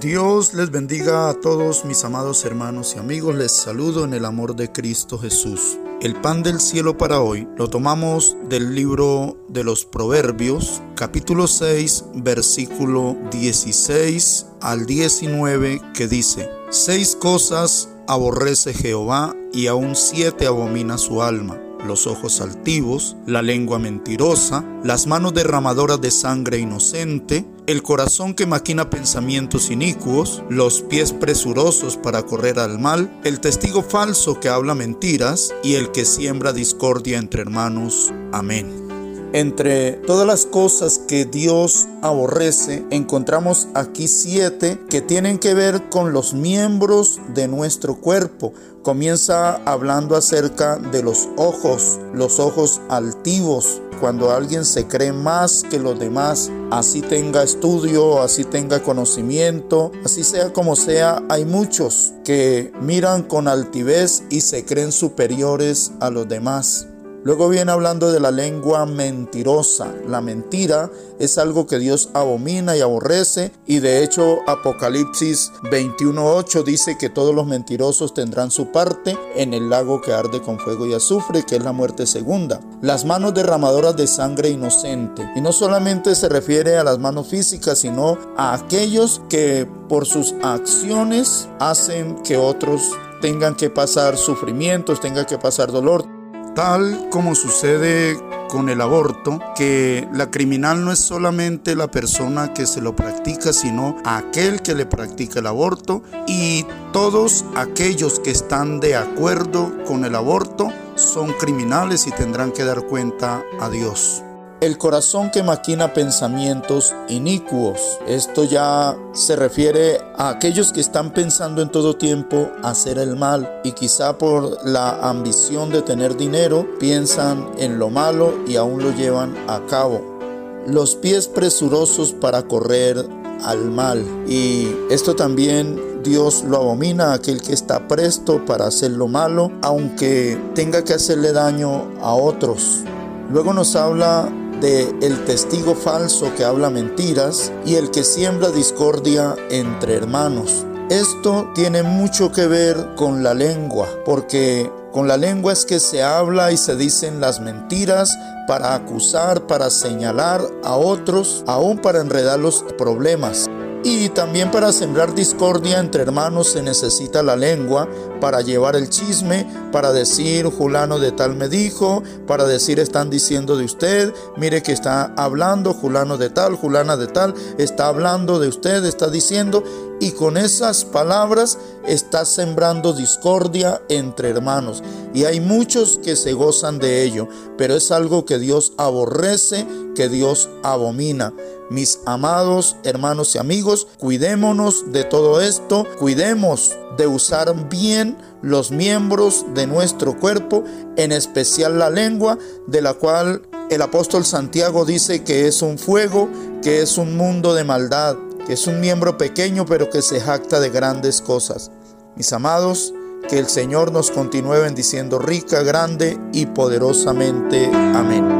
Dios les bendiga a todos mis amados hermanos y amigos, les saludo en el amor de Cristo Jesús. El pan del cielo para hoy lo tomamos del libro de los Proverbios, capítulo 6, versículo 16 al 19, que dice, Seis cosas aborrece Jehová y aún siete abomina su alma los ojos altivos, la lengua mentirosa, las manos derramadoras de sangre inocente, el corazón que maquina pensamientos inicuos, los pies presurosos para correr al mal, el testigo falso que habla mentiras y el que siembra discordia entre hermanos. Amén. Entre todas las cosas que Dios aborrece, encontramos aquí siete que tienen que ver con los miembros de nuestro cuerpo. Comienza hablando acerca de los ojos, los ojos altivos, cuando alguien se cree más que los demás, así tenga estudio, así tenga conocimiento, así sea como sea, hay muchos que miran con altivez y se creen superiores a los demás. Luego viene hablando de la lengua mentirosa. La mentira es algo que Dios abomina y aborrece y de hecho Apocalipsis 21.8 dice que todos los mentirosos tendrán su parte en el lago que arde con fuego y azufre, que es la muerte segunda. Las manos derramadoras de sangre inocente. Y no solamente se refiere a las manos físicas, sino a aquellos que por sus acciones hacen que otros tengan que pasar sufrimientos, tengan que pasar dolor tal como sucede con el aborto, que la criminal no es solamente la persona que se lo practica, sino aquel que le practica el aborto y todos aquellos que están de acuerdo con el aborto son criminales y tendrán que dar cuenta a Dios. El corazón que maquina pensamientos inicuos. Esto ya se refiere a aquellos que están pensando en todo tiempo hacer el mal y quizá por la ambición de tener dinero piensan en lo malo y aún lo llevan a cabo. Los pies presurosos para correr al mal. Y esto también Dios lo abomina, aquel que está presto para hacer lo malo, aunque tenga que hacerle daño a otros. Luego nos habla de el testigo falso que habla mentiras y el que siembra discordia entre hermanos. Esto tiene mucho que ver con la lengua, porque con la lengua es que se habla y se dicen las mentiras para acusar, para señalar a otros, aún para enredar los problemas. Y también para sembrar discordia entre hermanos se necesita la lengua para llevar el chisme, para decir fulano de tal me dijo, para decir están diciendo de usted, mire que está hablando fulano de tal, fulana de tal, está hablando de usted, está diciendo y con esas palabras está sembrando discordia entre hermanos. Y hay muchos que se gozan de ello, pero es algo que Dios aborrece, que Dios abomina. Mis amados hermanos y amigos, cuidémonos de todo esto, cuidemos de usar bien los miembros de nuestro cuerpo, en especial la lengua, de la cual el apóstol Santiago dice que es un fuego, que es un mundo de maldad, que es un miembro pequeño pero que se jacta de grandes cosas. Mis amados, que el Señor nos continúe bendiciendo rica, grande y poderosamente. Amén.